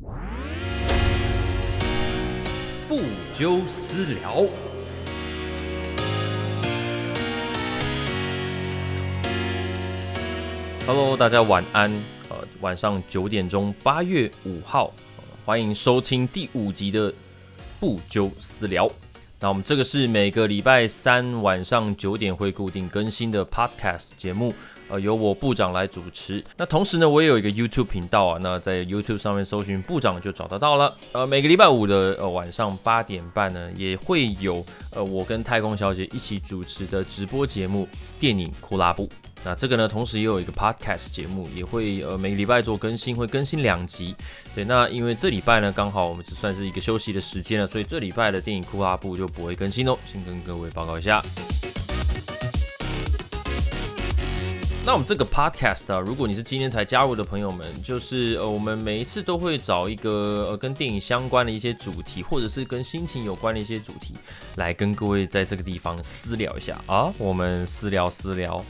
不纠私聊。Hello，大家晚安。呃，晚上九点钟，八月五号，欢迎收听第五集的不纠私聊。那我们这个是每个礼拜三晚上九点会固定更新的 Podcast 节目。呃，由我部长来主持。那同时呢，我也有一个 YouTube 频道啊。那在 YouTube 上面搜寻部长就找得到了。呃，每个礼拜五的呃晚上八点半呢，也会有呃我跟太空小姐一起主持的直播节目《电影库拉布》。那这个呢，同时也有一个 Podcast 节目，也会呃每个礼拜做更新，会更新两集。对，那因为这礼拜呢，刚好我们就算是一个休息的时间了，所以这礼拜的电影库拉布就不会更新哦。先跟各位报告一下。那我们这个 podcast 啊，如果你是今天才加入的朋友们，就是呃，我们每一次都会找一个呃跟电影相关的一些主题，或者是跟心情有关的一些主题，来跟各位在这个地方私聊一下啊，我们私聊私聊。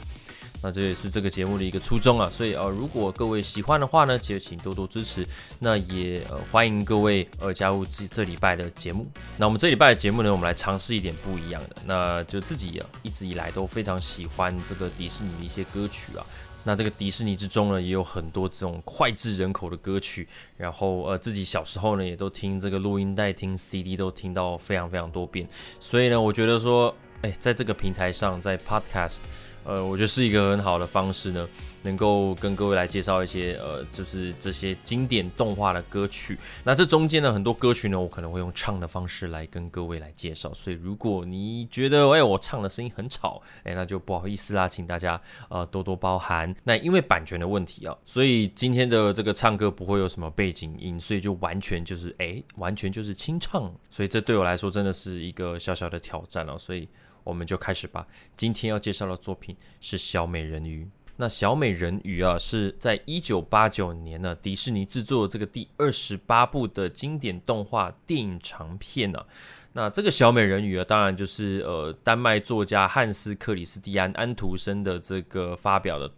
那这也是这个节目的一个初衷啊，所以呃，如果各位喜欢的话呢，记得请多多支持。那也欢迎各位呃加入这这礼拜的节目。那我们这礼拜的节目呢，我们来尝试一点不一样的。那就自己一直以来都非常喜欢这个迪士尼的一些歌曲啊。那这个迪士尼之中呢，也有很多这种脍炙人口的歌曲。然后呃自己小时候呢，也都听这个录音带、听 CD 都听到非常非常多遍。所以呢，我觉得说，哎，在这个平台上，在 Podcast。呃，我觉得是一个很好的方式呢，能够跟各位来介绍一些呃，就是这些经典动画的歌曲。那这中间呢，很多歌曲呢，我可能会用唱的方式来跟各位来介绍。所以如果你觉得哎，我唱的声音很吵，哎，那就不好意思啦，请大家呃多多包涵。那因为版权的问题啊，所以今天的这个唱歌不会有什么背景音，所以就完全就是哎，完全就是清唱。所以这对我来说真的是一个小小的挑战哦。所以。我们就开始吧。今天要介绍的作品是《小美人鱼》。那《小美人鱼》啊，是在一九八九年呢，迪士尼制作这个第二十八部的经典动画电影长片呢。那这个《小美人鱼》啊，当然就是呃，丹麦作家汉斯·克里斯蒂安·安徒生的这个发表的。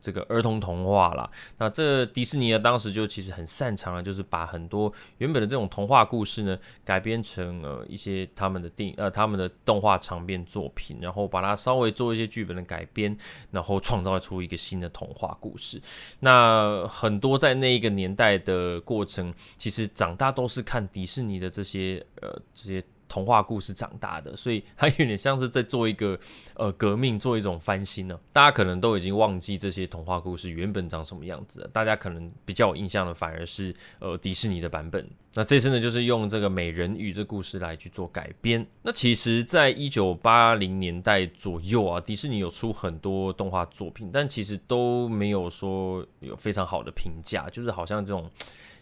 这个儿童童话啦，那这迪士尼呢，当时就其实很擅长了，就是把很多原本的这种童话故事呢，改编成呃一些他们的电影呃他们的动画长篇作品，然后把它稍微做一些剧本的改编，然后创造出一个新的童话故事。那很多在那一个年代的过程，其实长大都是看迪士尼的这些呃这些。童话故事长大的，所以它有点像是在做一个呃革命，做一种翻新呢。大家可能都已经忘记这些童话故事原本长什么样子了，大家可能比较有印象的反而是呃迪士尼的版本。那这次呢，就是用这个美人鱼这故事来去做改编。那其实，在一九八零年代左右啊，迪士尼有出很多动画作品，但其实都没有说有非常好的评价，就是好像这种。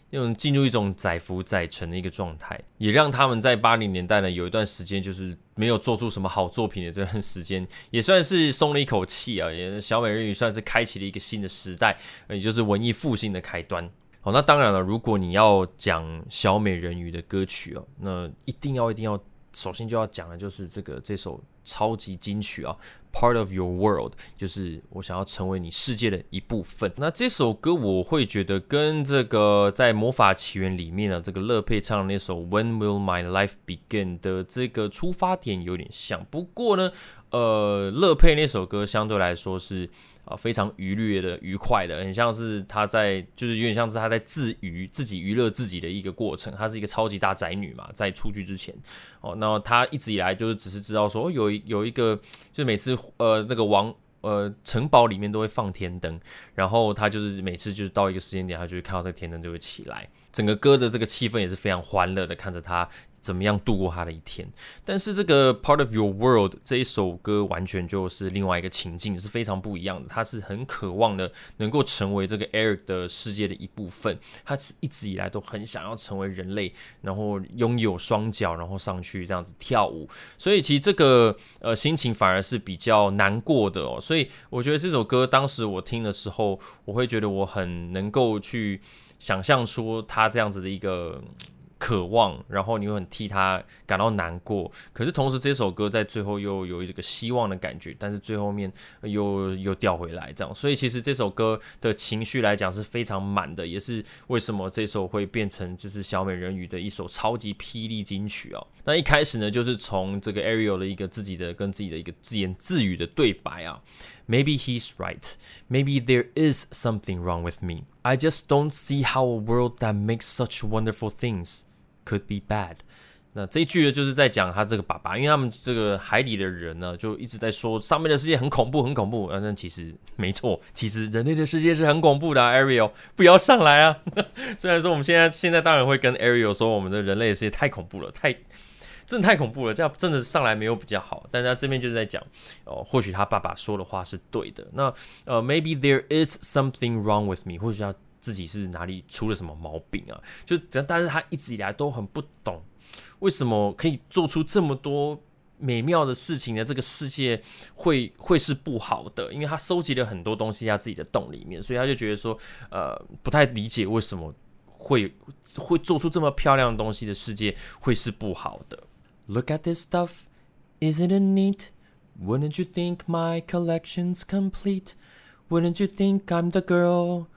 那种进入一种载浮载沉的一个状态，也让他们在八零年代呢有一段时间就是没有做出什么好作品的这段时间，也算是松了一口气啊。也小美人鱼算是开启了一个新的时代，也就是文艺复兴的开端。好，那当然了，如果你要讲小美人鱼的歌曲哦，那一定要一定要，首先就要讲的就是这个这首。超级金曲啊，Part of Your World，就是我想要成为你世界的一部分。那这首歌我会觉得跟这个在魔法奇缘里面的这个乐佩唱的那首 When Will My Life Begin 的这个出发点有点像。不过呢，呃，乐佩那首歌相对来说是。啊，非常愉悦的、愉快的，很像是他在，就是有点像是他在自娱、自己娱乐自己的一个过程。她是一个超级大宅女嘛，在出剧之前，哦，那她一直以来就是只是知道说，有有一个，就是每次呃那个王呃城堡里面都会放天灯，然后他就是每次就是到一个时间点，他就会看到这个天灯就会起来，整个歌的这个气氛也是非常欢乐的，看着他。怎么样度过他的一天？但是这个 Part of Your World 这一首歌完全就是另外一个情境，是非常不一样的。他是很渴望的能够成为这个 Eric 的世界的一部分。他是一直以来都很想要成为人类，然后拥有双脚，然后上去这样子跳舞。所以其实这个呃心情反而是比较难过的哦。所以我觉得这首歌当时我听的时候，我会觉得我很能够去想象出他这样子的一个。渴望，然后你又很替他感到难过。可是同时，这首歌在最后又有一个希望的感觉，但是最后面又又掉回来，这样。所以其实这首歌的情绪来讲是非常满的，也是为什么这首会变成就是小美人鱼的一首超级霹雳金曲哦。那一开始呢，就是从这个 Ariel 的一个自己的跟自己的一个自言自语的对白啊。Maybe he's right. Maybe there is something wrong with me. I just don't see how a world that makes such wonderful things could be bad. 那这一句呢，就是在讲他这个爸爸，因为他们这个海底的人呢，就一直在说上面的世界很恐怖，很恐怖。但其实没错，其实人类的世界是很恐怖的。Ariel，不要上来啊！虽然说我们现在现在当然会跟 Ariel 说，我们的人类的世界太恐怖了，太。真的太恐怖了，这样真的上来没有比较好。但他这边就是在讲，哦，或许他爸爸说的话是对的。那呃，maybe there is something wrong with me，或许他自己是哪里出了什么毛病啊？就这样，但是他一直以来都很不懂，为什么可以做出这么多美妙的事情呢？这个世界会会是不好的，因为他收集了很多东西在自己的洞里面，所以他就觉得说，呃，不太理解为什么会会做出这么漂亮的东西的世界会是不好的。Look at this stuff, isn't it neat? Wouldn't you think my collection's complete? Wouldn't you think I'm the girl,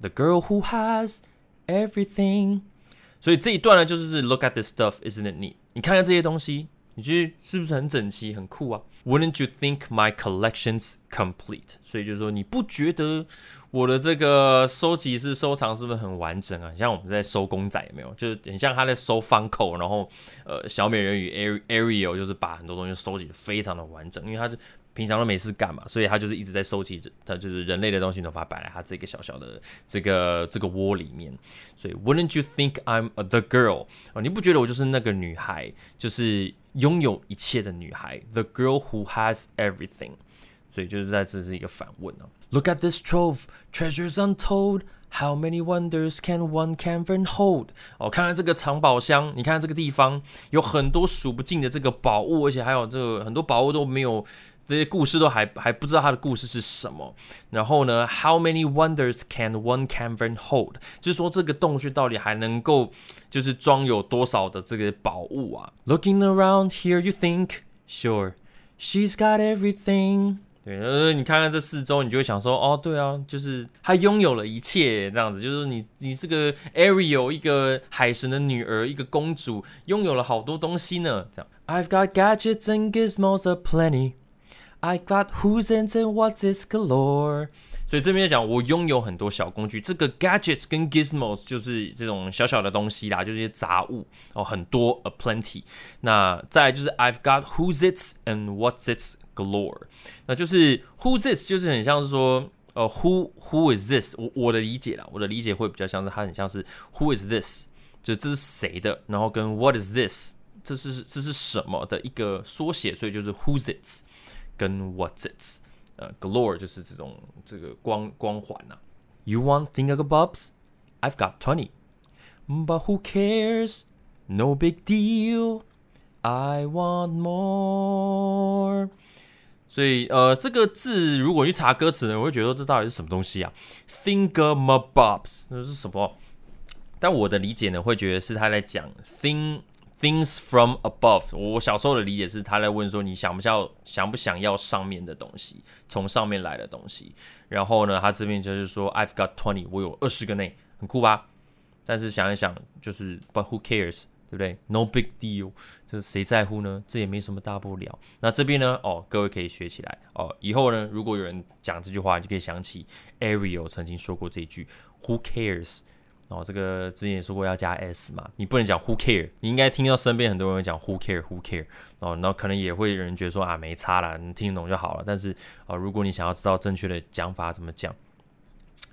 the girl who has everything? 所以这一段呢，就是 Look at this stuff, isn't it neat? 你看看这些东西， 你觉得是不是很整齐、很酷啊？Wouldn't you think my collection's complete？所以就是说，你不觉得我的这个收集是收藏是不是很完整啊？像我们在收公仔，有没有？就是很像他在收方口，然后呃，小美人鱼 Ariel 就是把很多东西收集的非常的完整，因为他就。平常都没事干嘛，所以他就是一直在收集，他就是人类的东西，都把它摆在他这个小小的这个这个窝里面。所以，Wouldn't you think I'm the girl？哦，你不觉得我就是那个女孩，就是拥有一切的女孩？The girl who has everything。所以就是在这是一个反问啊。Look at this trove, treasures untold. How many wonders can one cavern hold？哦，看看这个藏宝箱，你看这个地方有很多数不尽的这个宝物，而且还有这个很多宝物都没有。这些故事都还还不知道它的故事是什么。然后呢，How many wonders can one cavern hold？就是说这个洞穴到底还能够就是装有多少的这个宝物啊？Looking around here, you think, sure, she's got everything. 对，呃，你看看这四周，你就会想说，哦，对啊，就是她拥有了一切，这样子，就是你你这个 Ariel 一个海神的女儿，一个公主，拥有了好多东西呢。这样，I've got gadgets and gizmos aplenty. I got who's and what's is galore。所以这边讲，我拥有很多小工具。这个 gadgets 跟 gizmos 就是这种小小的东西啦，就是一些杂物哦，很多 a plenty。那再就是 I've got who's it and what's its galore。那就是 who's this，就是很像是说，呃，who who is this？我我的理解啦，我的理解会比较像是它很像是 who is this，就这是谁的，然后跟 what is this，这是这是什么的一个缩写，所以就是 who's it's。跟 What's it？呃，Galore 就是这种这个光光环呐。You want thingamabobs? I've got twenty, but who cares? No big deal. I want more. 所以呃，这个字如果去查歌词呢，我会觉得这到底是什么东西啊？Thingamabobs 那是什么？但我的理解呢，会觉得是他在讲 thing。 Things from above，我小时候的理解是他在问说你想不想要想不想要上面的东西，从上面来的东西。然后呢，他这边就是说 I've got twenty，我有二十个内，很酷吧？但是想一想，就是 But who cares，对不对？No big deal，这谁在乎呢？这也没什么大不了。那这边呢？哦，各位可以学起来哦。以后呢，如果有人讲这句话，你就可以想起 Ariel 曾经说过这句 Who cares？哦，这个之前也说过要加 s 嘛，你不能讲 who care，你应该听到身边很多人讲 who care who care，哦，那可能也会有人觉得说啊没差啦，你听得懂就好了。但是啊，如果你想要知道正确的讲法怎么讲，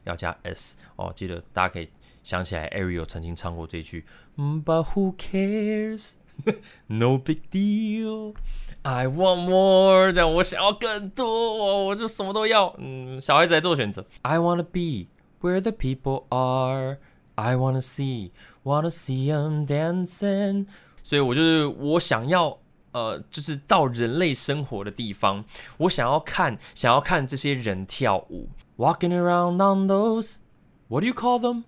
要加 s 哦，记得大家可以想起来，Ariel 曾经唱过这句，But who cares？No big deal，I want more，这样我想要更多，我就什么都要。嗯，小孩子在做选择，I wanna be where the people are。I wanna see, wanna see them dancing。所以我就是我想要，呃，就是到人类生活的地方，我想要看，想要看这些人跳舞。Walking around on those, what do you call them?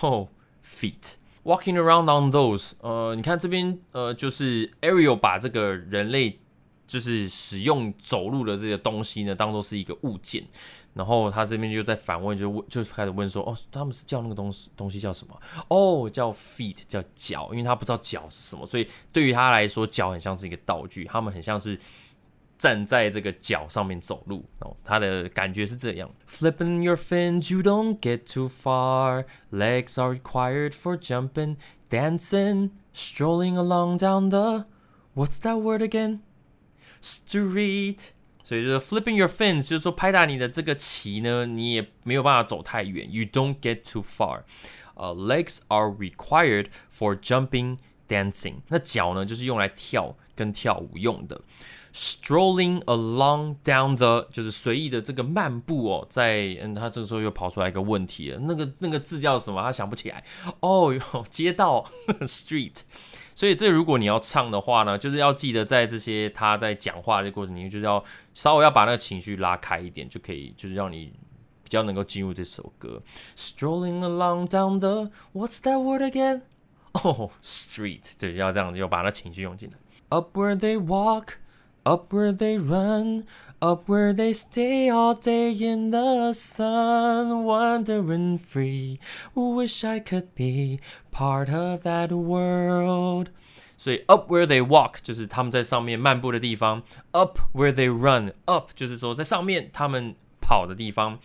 Oh, feet. Walking around on those，呃，你看这边，呃，就是 Ariel 把这个人类 就是使用走路的这个东西呢，当做是一个物件。然后他这边就在反问，就问，就开始问说，哦，他们是叫那个东西东西叫什么？哦，叫 feet，叫脚，因为他不知道脚是什么，所以对于他来说，脚很像是一个道具，他们很像是站在这个脚上面走路。哦，他的感觉是这样：flipping your fins, you don't get too far. Legs are required for jumping, dancing, strolling along down the what's that word again? Street. 所以就是 flipping your fins，就是说拍打你的这个旗呢，你也没有办法走太远，you don't get too far。呃，legs are required for jumping, dancing。那脚呢，就是用来跳跟跳舞用的。Strolling along down the，就是随意的这个漫步哦，在嗯，他这个时候又跑出来一个问题了，那个那个字叫什么？他想不起来。哦，街道 street。所以这如果你要唱的话呢，就是要记得在这些他在讲话的过程里面，就是要稍微要把那个情绪拉开一点，就可以就是让你比较能够进入这首歌。Strolling along down the what's that word again? Oh, street。对，要这样要把那情绪用进来。Up where they walk, up where they run, up where they stay all day in the sun, wandering free. Wish I could be part of that world. 所以 up where they walk 就是他们在上面漫步的地方，up where they run，up 就是说在上面他们跑的地方，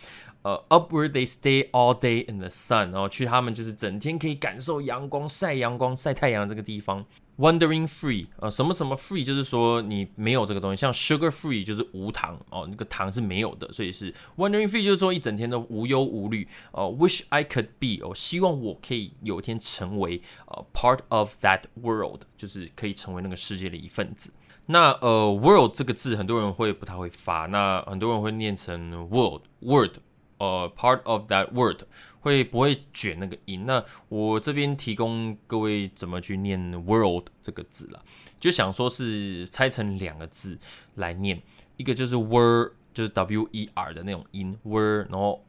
呃，up where they stay all day in the sun，然后去他们就是整天可以感受阳光、晒阳光、晒太阳这个地方。Wondering free，呃，什么什么 free，就是说你没有这个东西，像 sugar free 就是无糖哦，那个糖是没有的，所以是 wondering free，就是说一整天都无忧无虑。哦，wish I could be，哦，希望我可以有一天成为呃 part of that world，就是可以成为那个世界的一份子。那呃，world 这个字很多人会不太会发，那很多人会念成 world，word，呃，part of that word。会不会卷那个音？那我这边提供各位怎么去念 world 这个字了，就想说是拆成两个字来念，一个就是 “were”，就是 w e r 的那种音，were，然后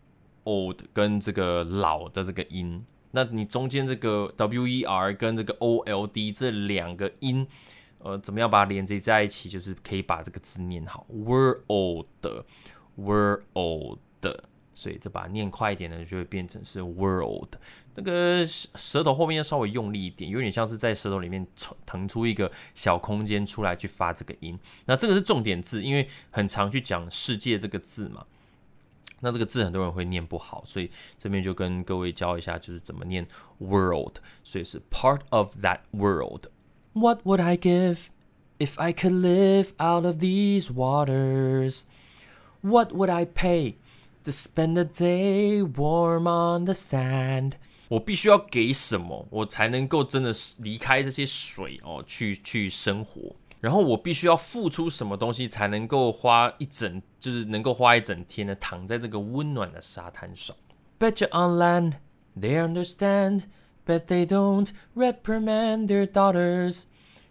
old 跟这个老的这个音，那你中间这个 w e r 跟这个 o l d 这两个音，呃，怎么样把它连接在一起，就是可以把这个字念好 world，world。所以这把念快一点呢，就会变成是 world。那个舌头后面要稍微用力一点，有点像是在舌头里面腾出一个小空间出来去发这个音。那这个是重点字，因为很常去讲世界这个字嘛。那这个字很多人会念不好，所以这边就跟各位教一下，就是怎么念 world。所以是 part of that world。What would I give if I could live out of these waters? What would I pay? To spend a day warm on the sand，我必须要给什么，我才能够真的离开这些水哦，去去生活。然后我必须要付出什么东西，才能够花一整，就是能够花一整天的躺在这个温暖的沙滩上。Bet you on land, they understand, but they don't reprimand their daughters。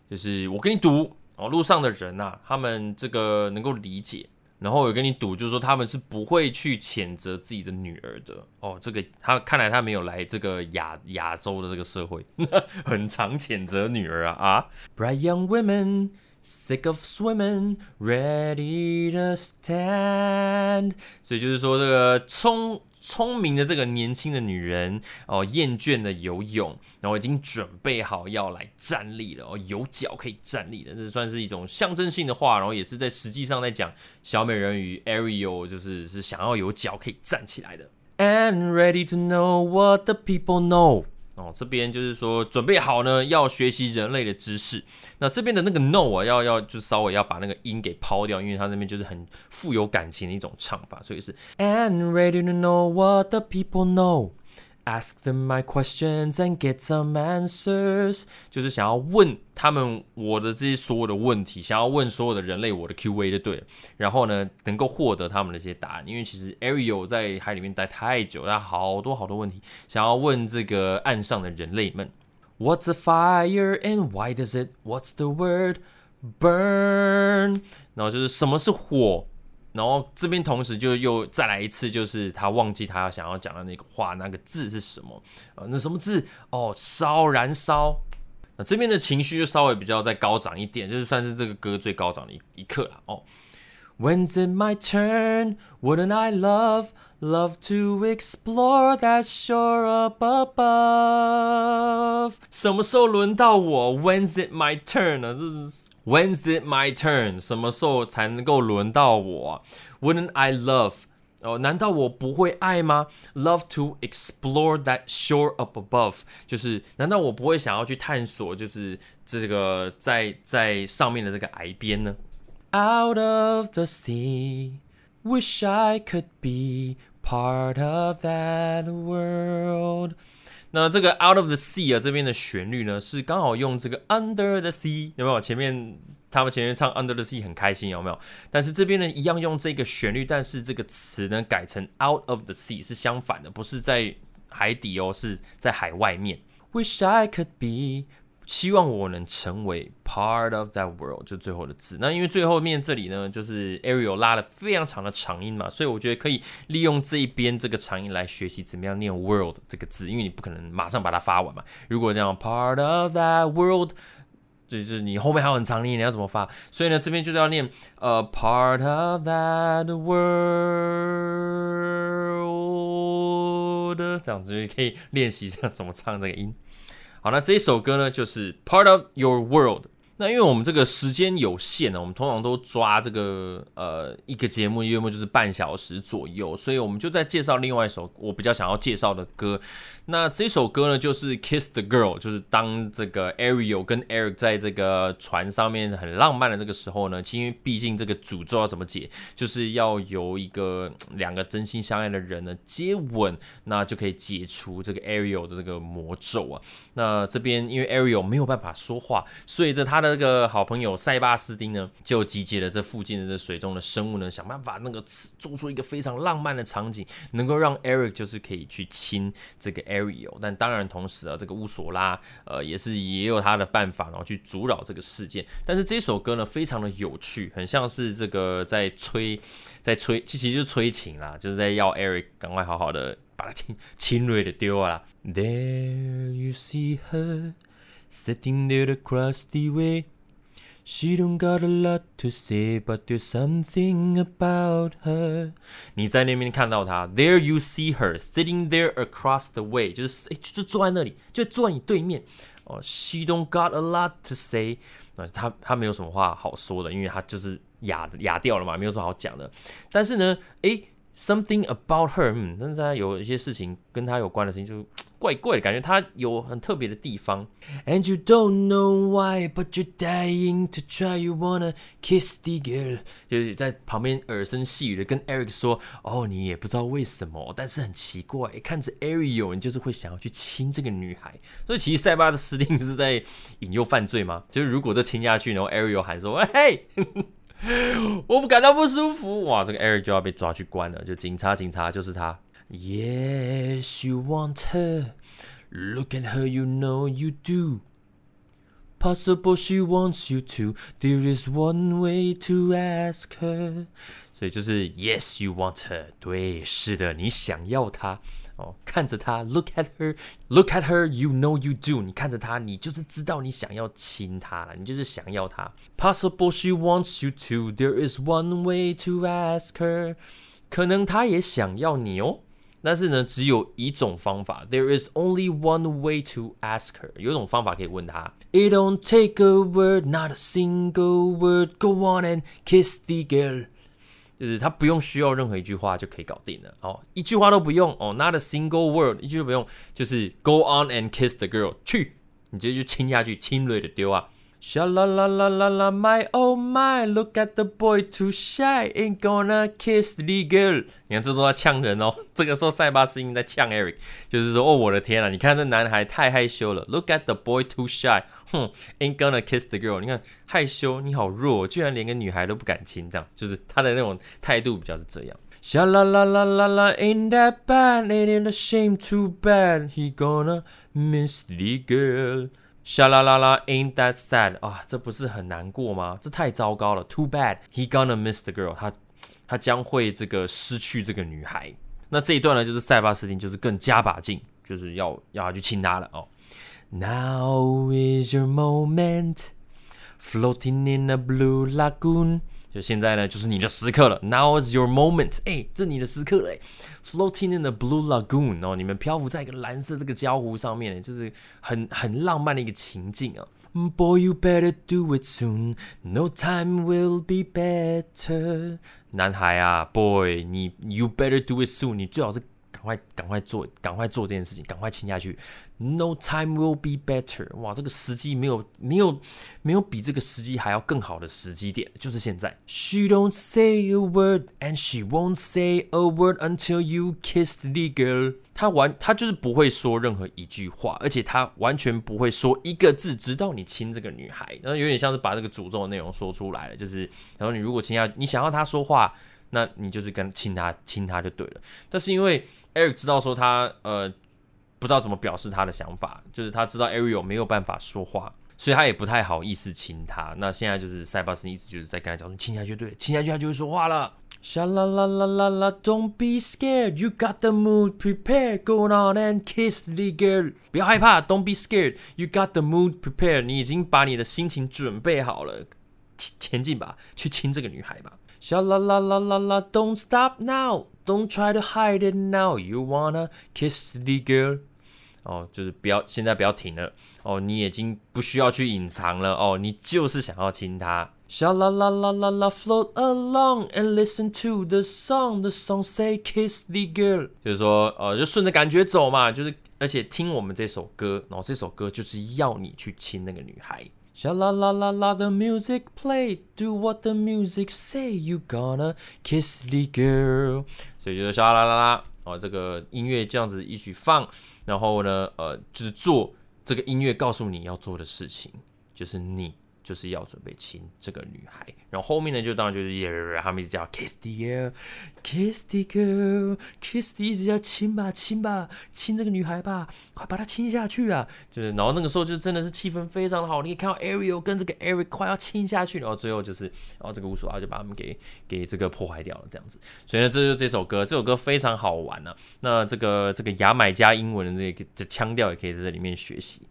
就是我跟你赌哦，路上的人呐，他们这个能够理解。然后我跟你赌，就是说他们是不会去谴责自己的女儿的哦。这个他看来他没有来这个亚亚洲的这个社会，很常谴责女儿啊啊。Bright young women sick of swimming, ready to stand。所以就是说这个冲。聪明的这个年轻的女人哦，厌倦了游泳，然后已经准备好要来站立了哦，有脚可以站立的，这算是一种象征性的话，然后也是在实际上在讲小美人鱼 Ariel 就是是想要有脚可以站起来的。And ready to know what the people know. 哦，这边就是说准备好呢，要学习人类的知识。那这边的那个 no 啊，要要就稍微要把那个音给抛掉，因为它那边就是很富有感情的一种唱法，所以是 and ready to know what the people know。Ask them my questions and get some answers，就是想要问他们我的这些所有的问题，想要问所有的人类我的 Q&A 就对了。然后呢，能够获得他们的一些答案，因为其实 Ariel 在海里面待太久，他好多好多问题想要问这个岸上的人类们。What's a fire and why does it? What's the word burn？然后就是什么是火？然后这边同时就又再来一次，就是他忘记他要想要讲的那个话，那个字是什么？呃，那什么字？哦，烧，燃烧。那这边的情绪就稍微比较再高涨一点，就是算是这个歌最高涨的一一刻了哦。When's it my turn? Wouldn't I love, love to explore that shore up above? 什么时候轮到我？When's it my turn 呢？这是 When's it my turn？什么时候才能够轮到我？Wouldn't I love？哦，难道我不会爱吗？Love to explore that shore up above，就是难道我不会想要去探索，就是这个在在上面的这个崖边呢？Out of the sea, wish I could be part of that world。 那这个 Out of the sea 啊，这边的旋律呢，是刚好用这个 Under the sea，有没有？前面他们前面唱 Under the sea 很开心，有没有？但是这边呢，一样用这个旋律，但是这个词呢改成 Out of the sea 是相反的，不是在海底哦，是在海外面。Wish I could be。希望我能成为 part of that world，就最后的字。那因为最后面这里呢，就是 Ariel 拉了非常长的长音嘛，所以我觉得可以利用这一边这个长音来学习怎么样念 world 这个字，因为你不可能马上把它发完嘛。如果这样 part of that world，就是你后面还有很长音，你要怎么发？所以呢，这边就是要念呃 part of that world，这样子就可以练习一下怎么唱这个音。好，那这一首歌呢，就是 Part of Your World。 那因为我们这个时间有限呢，我们通常都抓这个呃一个节目约莫就是半小时左右，所以我们就在介绍另外一首我比较想要介绍的歌。那这首歌呢，就是 Kiss the Girl，就是当这个 Ariel 跟 Eric 在这个船上面很浪漫的这个时候呢，因为毕竟这个诅咒要怎么解，就是要由一个两个真心相爱的人呢接吻，那就可以解除这个 Ariel 的这个魔咒啊。那这边因为 Ariel 没有办法说话，所以这他的这个好朋友塞巴斯丁呢，就集结了这附近的这水中的生物呢，想办法那个做出一个非常浪漫的场景，能够让 Eric 就是可以去亲这个 Ariel。但当然同时啊，这个乌索拉呃也是也有他的办法，然后去阻扰这个事件。但是这首歌呢，非常的有趣，很像是这个在催，在催，其实就是催情啦，就是在要 Eric 赶快好好的把他亲 亲锐的丢啊。There you see her. Sitting there across the way, she don't got a lot to say, but there's something about her. 你在那边看到她，There you see her sitting there across the way，就是哎，就坐在那里，就坐在你对面。哦，She don't got a lot to say，啊，她她没有什么话好说的，因为她就是哑哑掉了嘛，没有什么好讲的。但是呢，哎，something about her，嗯，但是她有一些事情跟她有关的事情就。怪怪的感觉，它有很特别的地方。And you don't know why, but you're dying to try. You wanna kiss the girl，就是在旁边耳声细语的跟 Eric 说：“哦，你也不知道为什么，但是很奇怪，看着 Ariel，你就是会想要去亲这个女孩。”所以其实塞巴的斯汀是在引诱犯罪吗？就是如果这亲下去，然后 Ariel 喊说：“嘿，我不感到不舒服。”哇，这个 Eric 就要被抓去关了。就警察，警察就是他。Yes, you want her. Look at her, you know you do. Possible she wants you to. There is one way to ask her. 所以就是 Yes, you want her. 对，是的，你想要她哦。看着她，Look at her, look at her. You know you do. 你看着她，你就是知道你想要亲她了，你就是想要她。Possible she wants you to. There is one way to ask her. 可能她也想要你哦。但是呢，只有一种方法。There is only one way to ask her。有一种方法可以问她。It don't take a word, not a single word. Go on and kiss the girl。 就是他不用需要任何一句话就可以搞定了。哦，一句话都不用。哦，not a single word，一句都不用，就是 Go on and kiss the girl。去，你直接就亲下去，亲锐的丢啊。Sha la la la la la my oh my look at the boy too shy ain't gonna kiss the girl。你看这都在呛人哦，这个时候塞巴斯音在呛 Eric，就是说哦我的天啊，你看这男孩太害羞了，look at the boy too shy，哼，ain't gonna kiss the girl。你看害羞，你好弱，居然连个女孩都不敢亲，这样就是他的那种态度比较是这样。Sha la la la la la in that bad ain't it a shame too bad he gonna miss the girl。沙啦啦啦，Ain't that sad 啊？这不是很难过吗？这太糟糕了。Too bad he gonna miss the girl。他他将会这个失去这个女孩。那这一段呢，就是塞巴斯汀就是更加把劲，就是要要他去亲她了哦。Now is your moment, floating in a blue lagoon。就现在呢，就是你的时刻了。Now is your moment，哎，这你的时刻嘞。Floating in the blue lagoon，哦，你们漂浮在一个蓝色这个江湖上面，就是很很浪漫的一个情境啊。Boy, you better do it soon. No time will be better. 男孩啊，boy，你 you better do it soon. 你最好是赶快赶快做，赶快做这件事情，赶快亲下去。No time will be better。哇，这个时机没有没有没有比这个时机还要更好的时机点，就是现在。She don't say a word and she won't say a word until you kiss the girl。他完，他就是不会说任何一句话，而且他完全不会说一个字，直到你亲这个女孩。然后有点像是把这个诅咒的内容说出来了，就是，然后你如果亲下，你想要他说话，那你就是跟亲他，亲他就对了。但是因为 Eric 知道说他，呃。不知道怎么表示他的想法，就是他知道 Ariel 没有办法说话，所以他也不太好意思亲他。那现在就是塞巴斯一直就是在跟他讲说，亲下去对，亲下去他就会说话了。Sha la la la la la, don't be scared, you got the mood prepare. Go on and kiss the girl。不要害怕，don't be scared, you got the mood prepared。你已经把你的心情准备好了，前前进吧，去亲这个女孩吧。Sha la la la la la, don't stop now, don't try to hide it now, you wanna kiss the girl。哦，就是不要现在不要停了哦，你已经不需要去隐藏了哦，你就是想要亲她。Sha la la la la la float along and listen to the song, the song say kiss the girl，就是说呃就顺着感觉走嘛，就是而且听我们这首歌，然后这首歌就是要你去亲那个女孩。Sha la la la la the music play, do what the music say, you gonna kiss the girl，所以就是沙啦啦啦。哦，这个音乐这样子一起放，然后呢，呃，就是做这个音乐告诉你要做的事情，就是你。就是要准备亲这个女孩，然后后面呢，就当然就是他们一直叫 kiss the girl，kiss the girl，kiss the 一直要亲吧，亲吧，亲这个女孩吧，快把她亲下去啊！就是，然后那个时候就真的是气氛非常的好，你可以看到 Ariel 跟这个 Eric 快要亲下去，然后最后就是，然后这个乌索拉就把他们给给这个破坏掉了，这样子。所以呢，这就这首歌，这首歌非常好玩呢。那这个这个牙买加英文的这个这腔调也可以在这里面学习。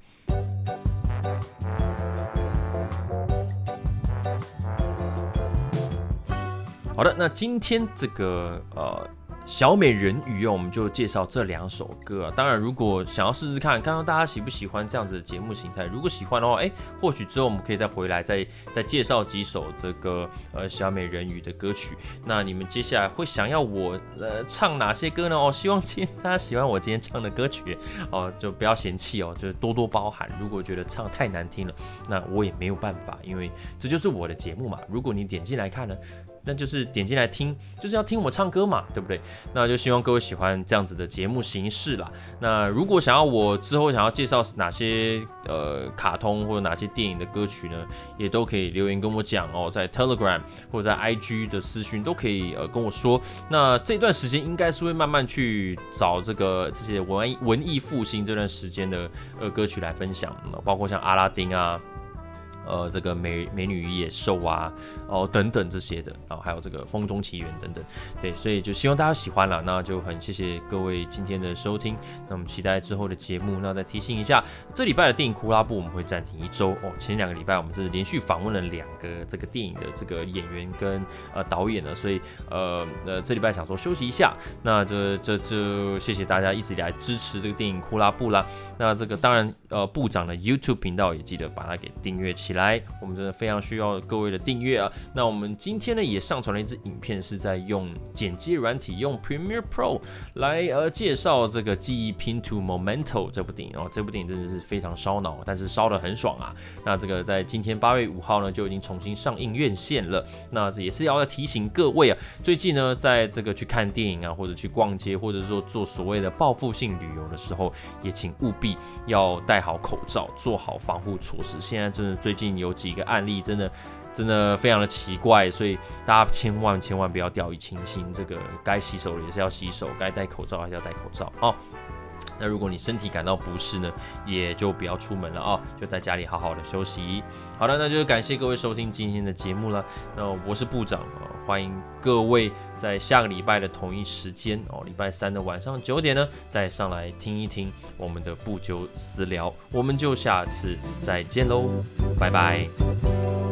好的，那今天这个呃。小美人鱼哦，我们就介绍这两首歌啊。当然，如果想要试试看，看看大家喜不喜欢这样子的节目形态。如果喜欢的话，哎，或许之后我们可以再回来，再再介绍几首这个呃小美人鱼的歌曲。那你们接下来会想要我呃唱哪些歌呢？哦，希望今天大家喜欢我今天唱的歌曲哦，就不要嫌弃哦，就多多包涵。如果觉得唱太难听了，那我也没有办法，因为这就是我的节目嘛。如果你点进来看呢，那就是点进来听，就是要听我唱歌嘛，对不对？那就希望各位喜欢这样子的节目形式啦。那如果想要我之后想要介绍哪些呃卡通或者哪些电影的歌曲呢，也都可以留言跟我讲哦，在 Telegram 或者在 IG 的私讯都可以呃跟我说。那这段时间应该是会慢慢去找这个这些文文艺复兴这段时间的呃歌曲来分享，包括像阿拉丁啊。呃，这个美美女与野兽啊，哦等等这些的，然后还有这个风中奇缘等等，对，所以就希望大家喜欢了，那就很谢谢各位今天的收听，那我们期待之后的节目，那再提醒一下，这礼拜的电影库拉布我们会暂停一周哦，前两个礼拜我们是连续访问了两个这个电影的这个演员跟呃导演呢，所以呃呃这礼拜想说休息一下，那这这这谢谢大家一直以来支持这个电影库拉布啦，那这个当然呃部长的 YouTube 频道也记得把它给订阅起来。来，我们真的非常需要各位的订阅啊！那我们今天呢也上传了一支影片，是在用剪接软体，用 Premiere Pro 来呃介绍这个记忆拼图 Momento 这部电影哦。这部电影真的是非常烧脑，但是烧的很爽啊！那这个在今天八月五号呢就已经重新上映院线了。那这也是要提醒各位啊，最近呢在这个去看电影啊，或者去逛街，或者说做所谓的报复性旅游的时候，也请务必要戴好口罩，做好防护措施。现在真的最近。有几个案例真的真的非常的奇怪，所以大家千万千万不要掉以轻心。这个该洗手的也是要洗手，该戴口罩还是要戴口罩哦。那如果你身体感到不适呢，也就不要出门了啊，就在家里好好的休息。好了，那就感谢各位收听今天的节目了。那我是部长啊，欢迎各位在下个礼拜的同一时间哦，礼拜三的晚上九点呢，再上来听一听我们的不究私聊。我们就下次再见喽，拜拜。